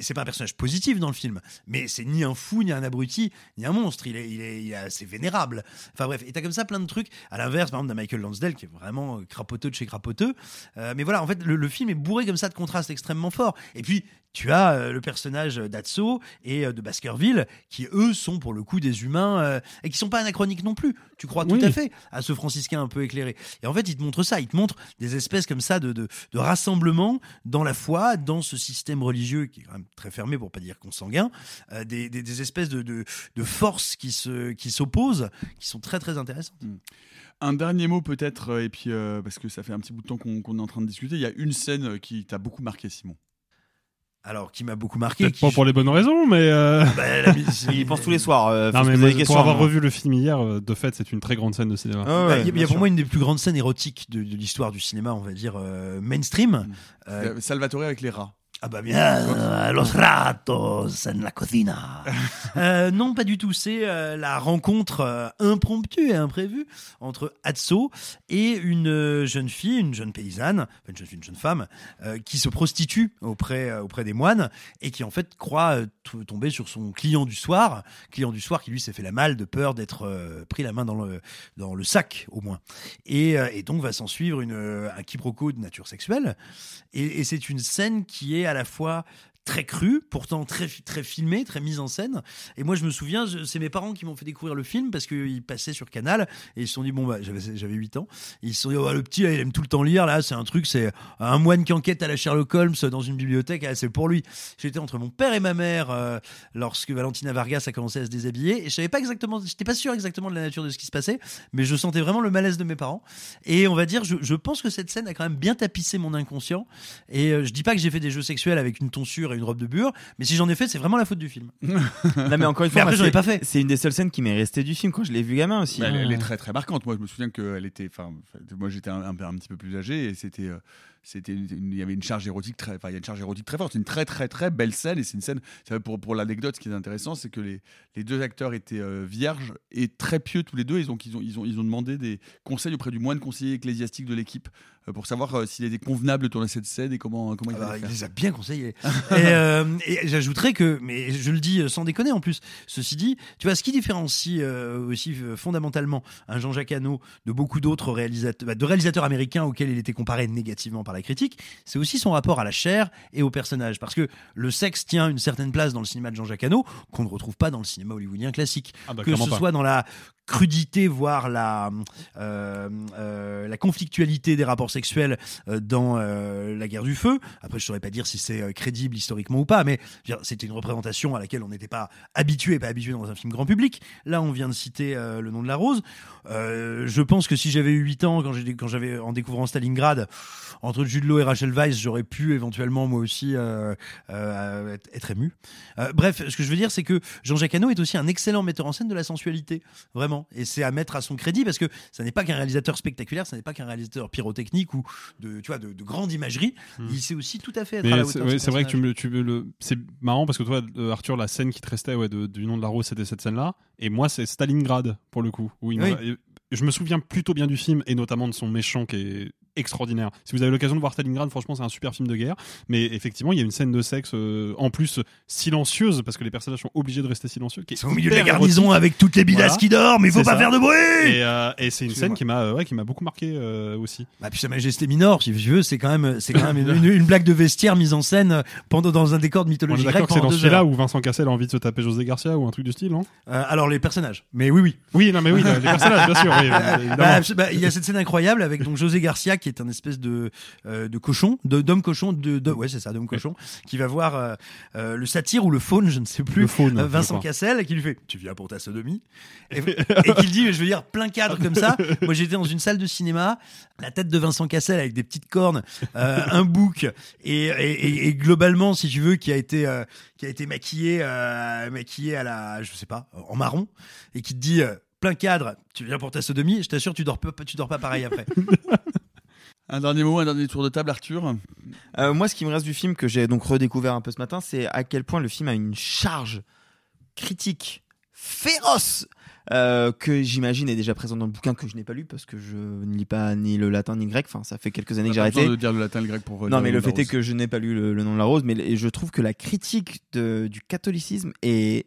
c'est pas un personnage positif dans le film, mais c'est ni un fou, ni un abruti, ni un monstre. Il est, il est, il est assez vénérable. Enfin bref, et t'as comme ça plein de trucs. À l'inverse, par exemple, d'un Michael Lansdale qui est vraiment crapoteux de chez crapoteux. Mais voilà, en fait, le, le film est bourré comme ça de contrastes extrêmement forts. Et puis, tu as euh, le personnage d'Atso et euh, de Baskerville qui, eux, sont pour le coup des humains euh, et qui sont pas anachroniques non plus. Tu crois tout à fait à ce franciscain un peu éclairé. Et en fait, il te montre ça. Il te montre des espèces comme ça de, de, de rassemblement dans la foi, dans ce système religieux qui est quand même très fermé pour pas dire consanguin, euh, des, des, des espèces de, de, de forces qui se qui s'opposent, qui sont très très intéressantes. Un dernier mot peut-être, et puis euh, parce que ça fait un petit bout de temps qu'on est en train de discuter, il y a une scène qui t'a beaucoup marqué, Simon. Alors, qui m'a beaucoup marqué. Peut-être pas pour les bonnes raisons, mais. euh, Bah, la mise- Il pense tous les soirs. euh, non, mais pour avoir hein. revu le film hier, euh, de fait, c'est une très grande scène de cinéma. Ah Bah, il y a- pour moi une des plus grandes scènes érotiques de, de l'histoire du cinéma, on va dire euh, mainstream. Euh, Salvatore avec les rats. Ah bah bien, euh, los ratos en la cocina. Euh, non, pas du tout. C'est euh, la rencontre impromptue et imprévue entre Atso et une jeune fille, une jeune paysanne, une jeune une jeune femme, qui se prostitue auprès auprès des moines et qui en fait croit tomber sur son client du soir, client du soir qui lui s'est fait la malle de peur d'être pris la main dans le dans le sac au moins. Et, donc va s'en suivre une, un quiproquo de nature sexuelle. Et c'est une scène qui est à la fois très crue, pourtant très, très filmée, très mise en scène. Et moi, je me souviens, c'est mes parents qui m'ont fait découvrir le film parce qu'ils passaient sur Canal et ils se sont dit, bon, bah, j'avais, j'avais 8 ans. Ils se sont dit, oh, le petit, il aime tout le temps lire. Là, c'est un truc, c'est un moine qui enquête à la Sherlock Holmes dans une bibliothèque. Ah, c'est pour lui. J'étais entre mon père et ma mère euh, lorsque Valentina Vargas a commencé à se déshabiller. Et je savais pas exactement, j'étais pas sûr exactement de la nature de ce qui se passait, mais je sentais vraiment le malaise de mes parents. Et on va dire, je, je pense que cette scène a quand même bien tapissé mon inconscient. Et euh, je dis pas que j'ai fait des jeux sexuels avec une tonsure et une robe de bure, mais si j'en ai fait, c'est vraiment la faute du film. Non, mais encore une fois, après, j'en ai c'est- pas fait. C'est une des seules scènes qui m'est restée du film quand je l'ai vu gamin aussi. Bah, elle, elle est très très marquante. Moi, je me souviens qu'elle était. Enfin, moi, j'étais un, un petit peu plus âgé et c'était. euh, c'était il y avait une charge érotique très enfin il y a une charge érotique très forte c'est une très très très belle scène et c'est une scène pour pour l'anecdote ce qui est intéressant c'est que les, les deux acteurs étaient euh, vierges et très pieux tous les deux ils ont ils ont ils ont ils ont demandé des conseils auprès du moine conseiller ecclésiastique de l'équipe euh, pour savoir euh, s'il était convenable de tourner cette scène et comment comment il Ah bah, il les a bien conseillés. et et j'ajouterais que, mais je le dis sans déconner en plus, ceci dit, tu vois, ce qui différencie aussi fondamentalement un Jean-Jacques Hano de beaucoup d'autres réalisateurs, bah, de réalisateurs américains auxquels il était comparé négativement par la critique, c'est aussi son rapport à la chair et au personnage. Parce que le sexe tient une certaine place dans le cinéma de Jean-Jacques Hano qu'on ne retrouve pas dans le cinéma hollywoodien classique. Ah bah, que ce pas. soit dans la crudité, voire la, euh, euh, la conflictualité des rapports sexuels euh, dans la guerre du feu. Après, je saurais pas dire si c'est crédible historiquement ou pas, mais c'était une représentation à laquelle on n'était pas habitué, pas habitué dans un film grand public. Là, on vient de citer le nom de la rose. Je pense que si j'avais eu 8 ans, quand j'avais en découvrant Stalingrad, entre Jude Law et Rachel Weisz, j'aurais pu éventuellement moi aussi être, ému. Bref, ce que je veux dire, c'est que Jean-Jacques Hano est aussi un excellent metteur en scène de la sensualité, vraiment. Et c'est à mettre à son crédit parce que ça n'est pas qu'un réalisateur spectaculaire, ça n'est pas qu'un réalisateur pyrotechnique ou de, tu vois, de, de grande imagerie. Il sait aussi tout à fait être à Mais la c'est hauteur. ouais, vrai que tu me, tu me le. C'est marrant parce que toi, euh, Arthur, la scène qui te restait ouais, de- du nom de la rose, c'était cette scène-là. Et moi, c'est Stalingrad, pour le coup. où il Oui. m'a- et Je me souviens plutôt bien du film et notamment de son méchant qui est extraordinaire. Si vous avez l'occasion de voir Stalingrad, franchement, c'est un super film de guerre. Mais effectivement, il y a une scène de sexe euh, en plus silencieuse parce que les personnages sont obligés de rester silencieux. Qui est au milieu de la garnison érotique. avec toutes les bilasses Voilà. qui dorment, il faut pas ça. faire de bruit Et, euh, et c'est une scène qui m'a euh, ouais, qui m'a beaucoup marqué euh, aussi. Bah, puis sa majesté mineure, si tu veux, c'est quand même, c'est quand même une, blague de vestiaire mise en scène pendant dans un décor de mythologie grecque que c'est dans celui-là où Vincent Cassel a envie de se taper José Garcia ou un truc du style, non? Alors les personnages, mais oui, oui. Oui, non, mais oui, les personnages, bien sûr. oui. Bah, bah, il y a cette scène incroyable avec donc José Garcia qui est un espèce de euh, de cochon, de d'homme cochon, de, de ouais c'est ça, d'homme cochon, qui va voir euh, euh, le satire ou le faune, je ne sais plus, Le faune, je Vincent. Cassel, qui lui fait "Tu viens pour ta sodomie" et, et qui dit, je veux dire, plein cadre comme ça. Moi, j'étais dans une salle de cinéma, la tête de Vincent Cassel avec des petites cornes, euh, un bouc et, et, globalement, si tu veux, qui a été euh, qui a été maquillé euh, maquillé à la, je sais pas, en marron et qui te dit. Plein cadre, tu viens pour ta sodomie, je t'assure, tu dors pas, tu dors pas pareil après. Un dernier mot, un dernier tour de table, Arthur. Euh, moi, ce qui me reste du film que j'ai donc redécouvert un peu ce matin, c'est à quel point le film a une charge critique féroce euh, que j'imagine est déjà présente dans le bouquin que je n'ai pas lu parce que je ne lis pas ni le latin ni le grec. Enfin, ça fait quelques années que j'ai arrêté. de dire le latin et le grec pour. Non, mais le fait est que je n'ai pas lu le, le nom de la rose, mais je trouve que la critique de- du catholicisme est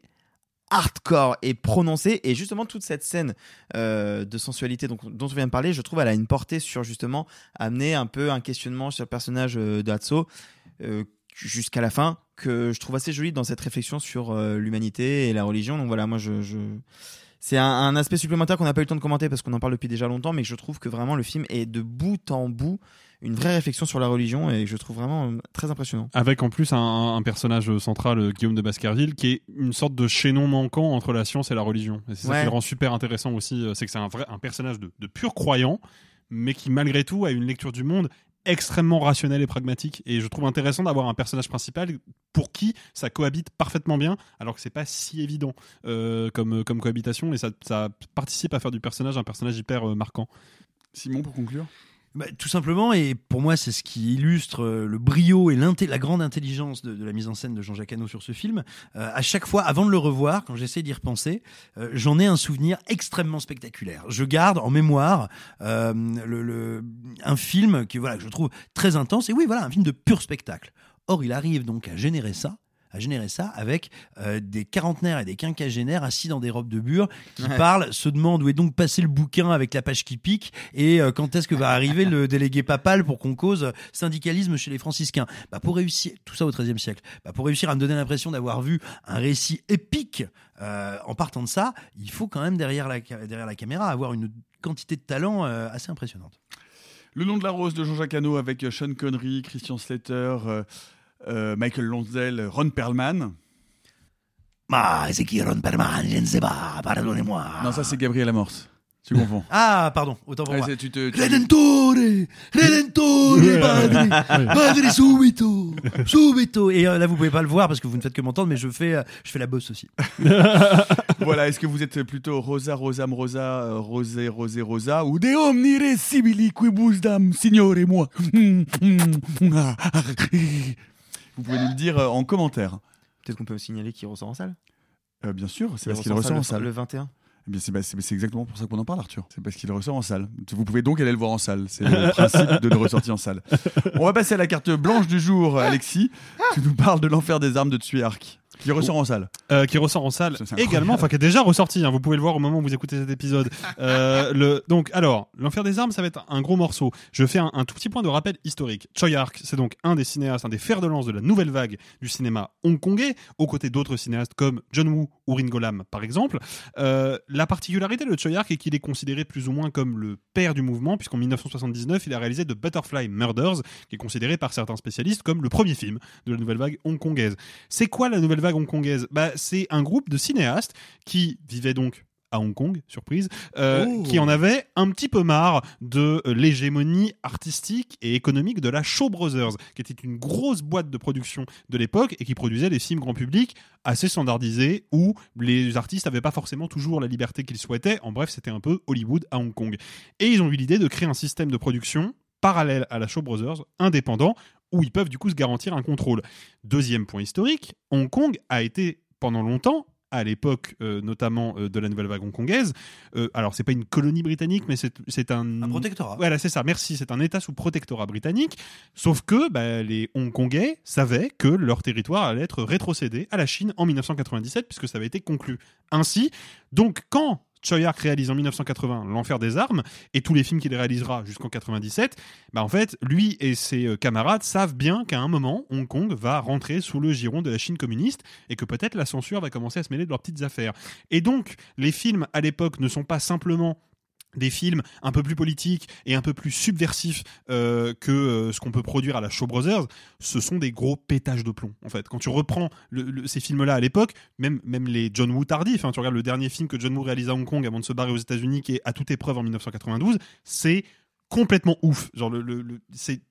hardcore et prononcée et justement toute cette scène euh, de sensualité dont on vient de parler je trouve elle a une portée sur justement amener un peu un questionnement sur le personnage euh, d'Atso euh, jusqu'à la fin que je trouve assez joli dans cette réflexion sur euh, l'humanité et la religion. Donc voilà moi je, c'est un, un aspect supplémentaire qu'on n'a pas eu le temps de commenter parce qu'on en parle depuis déjà longtemps mais je trouve que vraiment le film est de bout en bout une vraie réflexion sur la religion et que je trouve vraiment euh, très impressionnant Avec en plus un, un personnage central, euh, Guillaume de Baskerville, qui est une sorte de chaînon manquant entre la science et la religion. Et c'est ça qui le rend super intéressant aussi, euh, c'est que c'est un vrai un personnage de, de pur croyant, mais qui malgré tout a une lecture du monde extrêmement rationnelle et pragmatique. Et je trouve intéressant d'avoir un personnage principal pour qui ça cohabite parfaitement bien, alors que c'est pas si évident euh, comme, comme cohabitation, et ça, ça participe à faire du personnage un personnage hyper euh, marquant. Simon, pour conclure? Bah, tout simplement, et pour moi, c'est ce qui illustre euh, le brio et la grande intelligence de, la mise en scène de Jean-Jacques Hano sur ce film. Euh, à chaque fois, avant de le revoir, quand j'essaie d'y repenser, euh, j'en ai un souvenir extrêmement spectaculaire. Je garde en mémoire un film qui, voilà, que je trouve très intense, et oui, voilà, un film de pur spectacle. Or, il arrive donc à générer ça à générer ça avec euh, des quarantenaires et des quinquagénaires assis dans des robes de bure qui Ouais. parlent, se demandent où est donc passé le bouquin avec la page qui pique et euh, quand est-ce que va arriver le délégué papal pour qu'on cause syndicalisme chez les franciscains. Bah, pour réussir, tout ça au XIIIe siècle, bah, pour réussir à me donner l'impression d'avoir vu un récit épique euh, en partant de ça, il faut quand même derrière la, derrière la caméra avoir une quantité de talent euh, assez impressionnante. Le nom de la rose de Jean-Jacques Hano avec Sean Connery, Christian Slater, Michael Lonsdale, Ron Perlman. Ah, c'est qui Ron Perlman? Je ne sais pas, pardonnez-moi. Non, ça c'est Gabriel Amorce. Tu confonds. Ah, pardon, autant pour Ouais, moi. tu te- tu- Redentore, Redentore, Padre, Padre subito, subito. Et euh, là, vous pouvez pas le voir parce que vous ne faites que m'entendre, mais je fais, euh, je fais la bosse aussi. voilà, est-ce que vous êtes plutôt Rosa, Rosam, Rosa, euh, Rosé, Rosé, Rosa ou De omnire sibili quibus dam, signore moi? Vous pouvez nous le dire euh, en commentaire. peut-être qu'on peut signaler qu'il ressort en salle? Euh, bien sûr, c'est parce qu'il ressort en le- salle. le 21. Eh bien, c'est bah, c'est- exactement pour ça qu'on en parle, Arthur. C'est parce qu'il ressort en salle. Vous pouvez donc aller le voir en salle. C'est le principe de le ressortir en salle. On va passer à la carte blanche du jour, Alexis. Tu nous parles de l'enfer des armes de Tsuyark, qui ressort en salle. Euh, qui ressort en salle également, enfin qui est déjà ressorti. hein, vous pouvez le voir au moment où vous écoutez cet épisode. Euh, le, donc, alors, l'enfer des armes, ça va être un gros morceau. Je fais un, un tout petit point de rappel historique. Choi Ark, c'est donc un des cinéastes, un des fers de lance de la nouvelle vague du cinéma hongkongais, aux côtés d'autres cinéastes comme John Woo ou Ringo Lam, par exemple. Euh, la particularité de Choi Ark est qu'il est considéré plus ou moins comme le père du mouvement, puisqu'en 1979, il a réalisé The Butterfly Murders, qui est considéré par certains spécialistes comme le premier film de la nouvelle vague hongkongaise. C'est quoi la nouvelle vague hongkongaise bah, C'est un groupe de cinéastes qui vivaient donc à Hong Kong, surprise, euh, Oh. qui en avait un petit peu marre de euh, l'hégémonie artistique et économique de la Shaw Brothers, qui était une grosse boîte de production de l'époque et qui produisait des films grand public assez standardisés où les artistes n'avaient pas forcément toujours la liberté qu'ils souhaitaient. En bref, c'était un peu Hollywood à Hong Kong. Et ils ont eu l'idée de créer un système de production parallèle à la Shaw Brothers, indépendant, où ils peuvent du coup se garantir un contrôle. Deuxième point historique, Hong Kong a été pendant longtemps à l'époque euh, notamment euh, de la nouvelle vague hongkongaise. Euh, alors c'est pas une colonie britannique, mais c'est un Un protectorat. Voilà, c'est ça. Merci. C'est un État sous protectorat britannique. Sauf que bah, les Hongkongais savaient que leur territoire allait être rétrocédé à la Chine en 1997, puisque ça avait été conclu ainsi. Donc quand Choi Ark réalise en 1980 L'Enfer des Armes et tous les films qu'il réalisera jusqu'en 97, bah en fait, lui et ses euh, camarades savent bien qu'à un moment, Hong Kong va rentrer sous le giron de la Chine communiste et que peut-être la censure va commencer à se mêler de leurs petites affaires. Et donc, les films à l'époque ne sont pas simplement des films un peu plus politiques et un peu plus subversifs euh, que euh, ce qu'on peut produire à la Shaw Brothers, ce sont des gros pétages de plomb. En fait, quand tu reprends ces films-là à l'époque, même même les John Woo tardifs, hein, tu regardes le dernier film que John Woo réalise à Hong Kong avant de se barrer aux États-Unis, qui est à toute épreuve en 1992, c'est complètement ouf. Genre le- le- c'est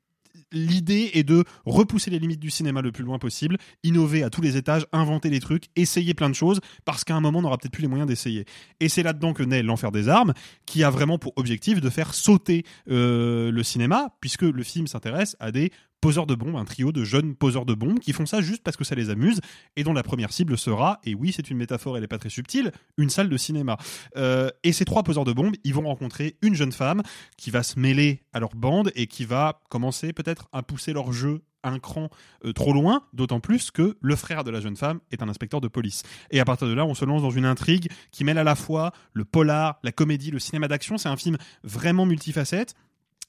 L'idée est de repousser les limites du cinéma le plus loin possible, innover à tous les étages, inventer des trucs, essayer plein de choses, parce qu'à un moment on n'aura peut-être plus les moyens d'essayer. Et c'est là-dedans que naît l'enfer des armes, qui a vraiment pour objectif de faire sauter euh, le cinéma, puisque le film s'intéresse à des poseurs de bombes, un trio de jeunes poseurs de bombes qui font ça juste parce que ça les amuse, et dont la première cible sera, et oui c'est une métaphore, elle n'est pas très subtile, une salle de cinéma. Euh, et ces trois poseurs de bombes, ils vont rencontrer une jeune femme qui va se mêler à leur bande et qui va commencer peut-être à pousser leur jeu un cran euh, trop loin, d'autant plus que le frère de la jeune femme est un inspecteur de police. Et à partir de là, on se lance dans une intrigue qui mêle à la fois le polar, la comédie, le cinéma d'action. C'est un film vraiment multifacette.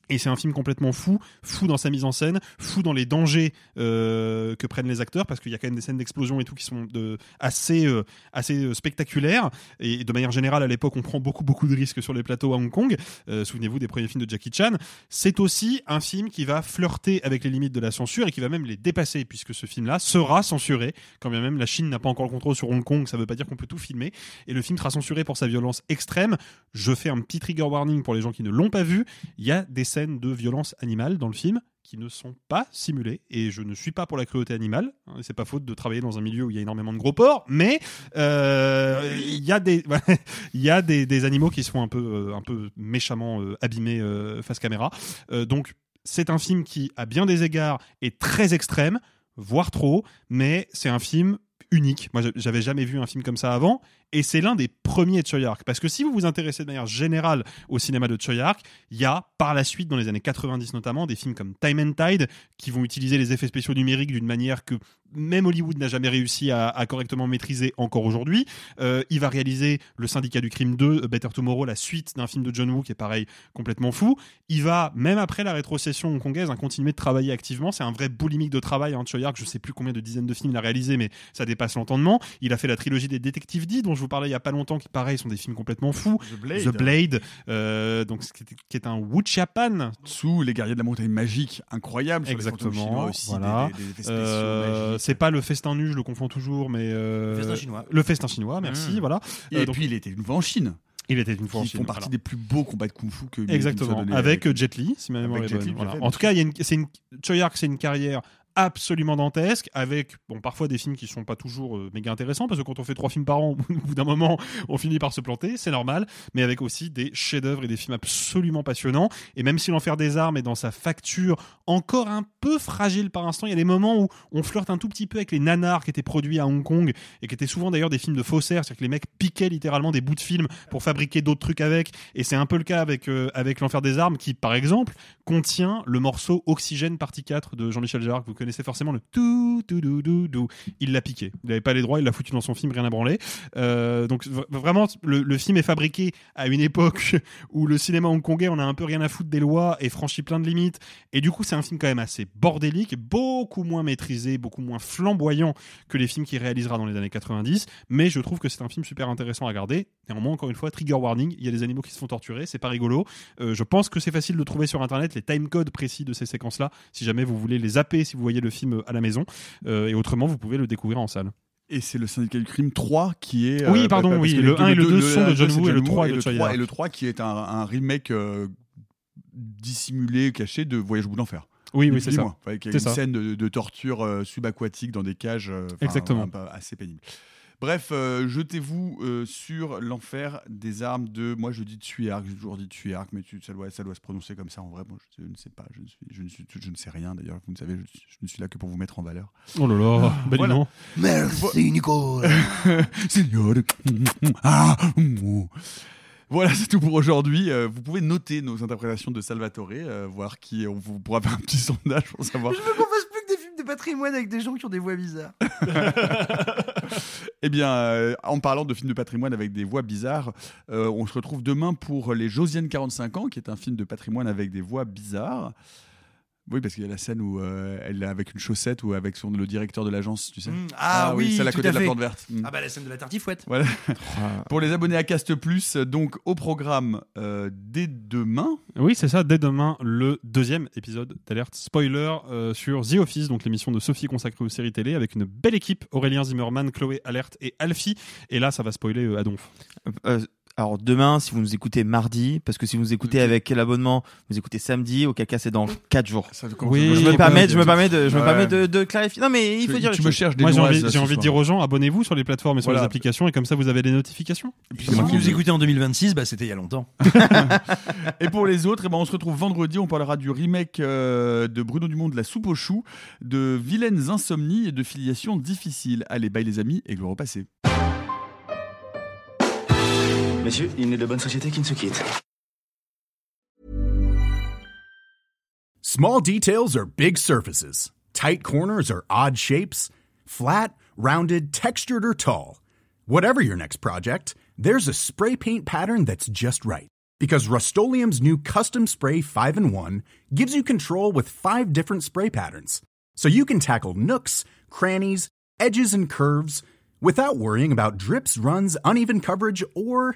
Et c'est un film complètement fou, fou dans sa mise en scène, fou dans les dangers euh, que prennent les acteurs, parce qu'il y a quand même des scènes d'explosion et tout qui sont assez, euh, assez euh, spectaculaires. Et de manière générale, à l'époque, on prend beaucoup, beaucoup de risques sur les plateaux à Hong Kong. Souvenez-vous des premiers films de Jackie Chan. C'est aussi un film qui va flirter avec les limites de la censure et qui va même les dépasser, puisque ce film-là sera censuré, quand bien même la Chine n'a pas encore le contrôle sur Hong Kong, ça veut pas dire qu'on peut tout filmer. Et le film sera censuré pour sa violence extrême. Je fais un petit trigger warning pour les gens qui ne l'ont pas vu. Il y a des scènes de violence animale dans le film qui ne sont pas simulées et je ne suis pas pour la cruauté animale hein, c'est pas faute de travailler dans un milieu où il y a énormément de gros porcs mais euh, il y a des animaux qui se font un peu euh, un peu méchamment euh, abîmés face caméra donc c'est un film qui à bien des égards est très extrême voire trop mais c'est un film unique. Moi, j'avais jamais vu un film comme ça avant, et c'est l'un des premiers de Choyark. Parce que si vous vous intéressez de manière générale au cinéma de Choyark, il y a par la suite, dans les années 90 notamment, des films comme Time and Tide qui vont utiliser les effets spéciaux numériques d'une manière que même Hollywood n'a jamais réussi à, correctement maîtriser encore aujourd'hui. Euh, il va réaliser Le Syndicat du Crime 2, Better Tomorrow, la suite d'un film de John Woo qui est pareil, complètement fou. Il va, même après la rétrocession hongkongaise, hein, continuer de travailler activement. C'est un vrai boulimique de travail. Hein, Choyark, je sais plus combien de dizaines de films il a réalisé, mais ça dépasse l'entendement. Il a fait la trilogie des Détectives D, dont je vous parlais il y a pas longtemps, qui pareil sont des films complètement fous. The Blade. The Blade, euh, donc qui est, qui est un Wuchapan. Sous Les Guerriers de la Montagne Magique, incroyable. sur Exactement. aussi, voilà. Euh, c'est pas le festin nu, je le confonds toujours, mais euh, Le festin chinois. Le festin chinois, merci. Mmh. Voilà. Et Euh, donc- puis il était une fois en Chine. il était une fois en qui Chine, font partie voilà. des plus beaux combats de kung-fu que Exactement, avec euh, Jet Li, si ma mémoire Avec est bonne. Voilà. En tout cas, il y a une, c'est une, Choyark, c'est une carrière absolument dantesque, avec bon parfois des films qui sont pas toujours euh, méga intéressants, parce que quand on fait trois films par an, au bout d'un moment, on finit par se planter, c'est normal, mais avec aussi des chefs-d'œuvre et des films absolument passionnants. Et même si l'enfer des armes est dans sa facture encore un peu fragile par instant, il y a des moments où on flirte un tout petit peu avec les nanars qui étaient produits à Hong Kong et qui étaient souvent d'ailleurs des films de faussaires, c'est-à-dire que les mecs piquaient littéralement des bouts de films pour fabriquer d'autres trucs avec. Et c'est un peu le cas avec euh, avec l'enfer des armes, qui par exemple contient le morceau Oxygène partie 4 de Jean-Michel Jarre, que vous connaissez forcément le tout tout dou dou dou. Il l'a piqué. Il n'avait pas les droits, il l'a foutu dans son film, rien à branler. Euh, donc vraiment, le, le film est fabriqué à une époque où le cinéma hongkongais, on a un peu rien à foutre des lois et franchit plein de limites. Et du coup, c'est un film quand même assez bordélique, beaucoup moins maîtrisé, beaucoup moins flamboyant que les films qu'il réalisera dans les années 90. Mais je trouve que c'est un film super intéressant à regarder. Néanmoins, encore une fois, trigger warning, il y a des animaux qui se font torturer, c'est pas rigolo. Euh, je pense que c'est facile de trouver sur internet les timecodes précis de ces séquences-là, si jamais vous voulez les zapper, si vous voyez le film à la maison. Euh, et autrement, vous pouvez le découvrir en salle. Et c'est le syndicat du crime 3 qui est. Oui, pardon, parce oui, que le les 1 et le 2 le- sont de John Woo et le 3 est et de le Choi 3 Yar. Et le 3 qui est un, un remake euh, dissimulé, caché de Voyage au bout de l'enfer. Oui, oui, c'est ça. moins. Avec C'est une ça. scène de, de torture euh, subaquatique dans des cages. euh, enfin, Exactement. un assez pénible. Bref, euh, jetez-vous euh, sur l'enfer des armes de. Moi, je dis Tsuyark, j'ai toujours dit Tsuyark, mais tu- ça, doit, ça doit se prononcer comme ça en vrai. Moi, je, ne sais pas, je ne, suis, je, ne suis- je ne sais rien d'ailleurs. Vous ne savez, je, ne suis là que pour vous mettre en valeur. Oh là là, bah dis Voilà. Merci, Nicole. Signore. Ah. Voilà, c'est tout pour aujourd'hui. Euh, vous pouvez noter nos interprétations de Salvatore, euh, voir qui on vous pourra faire un petit sondage pour savoir. Je veux patrimoine avec des gens qui ont des voix bizarres. Eh bien, euh, en parlant de films de patrimoine avec des voix bizarres, euh, on se retrouve demain pour Les Josiennes 45 ans, qui est un film de patrimoine avec des voix bizarres. Oui, parce qu'il y a la scène où euh, elle est avec une chaussette ou avec son, le directeur de l'agence, tu sais. Mm. Ah, oui, celle à côté à de la plante verte. Mm. Ah bah la scène de la tartifouette. Voilà. Pour les abonnés à Cast Plus, donc au programme euh, dès demain. Oui, c'est ça, dès demain, le deuxième épisode d'Alerte Spoiler euh, sur The Office, donc l'émission de Sophie consacrée aux séries télé, avec une belle équipe, Aurélien Zimmerman, Chloé Alerte et Alfie. Et là, ça va spoiler euh, Adonf. Alors demain, si vous nous écoutez mardi, parce que si vous nous écoutez avec l'abonnement, vous écoutez samedi, au caca c'est dans 4 jours. Oui, je me permets, je me permets de, je me permets de, de clarifier. Non mais il faut dire. les choses. Moi, j'ai envie, j'ai envie de dire aux gens, abonnez-vous sur les plateformes et sur Voilà. les applications, et comme ça, vous avez les notifications. Si vous nous écoutez en 2026, bah c'était il y a longtemps. Et pour les autres, eh ben, on se retrouve vendredi. On parlera du remake euh, de Bruno Dumont de La Soupe aux choux, de Vilaines Insomnies et de Filiation Difficile. Allez, bye les amis et gloire au passé. Messieurs, il n'est de bonne société qui ne se quitte. Small details are big surfaces. Tight corners are odd shapes. Flat, rounded, textured, or tall. Whatever your next project, there's a spray paint pattern that's just right. Because Rust new Custom Spray 5 in 1 gives you control with five different spray patterns. So you can tackle nooks, crannies, edges, and curves without worrying about drips, runs, uneven coverage, or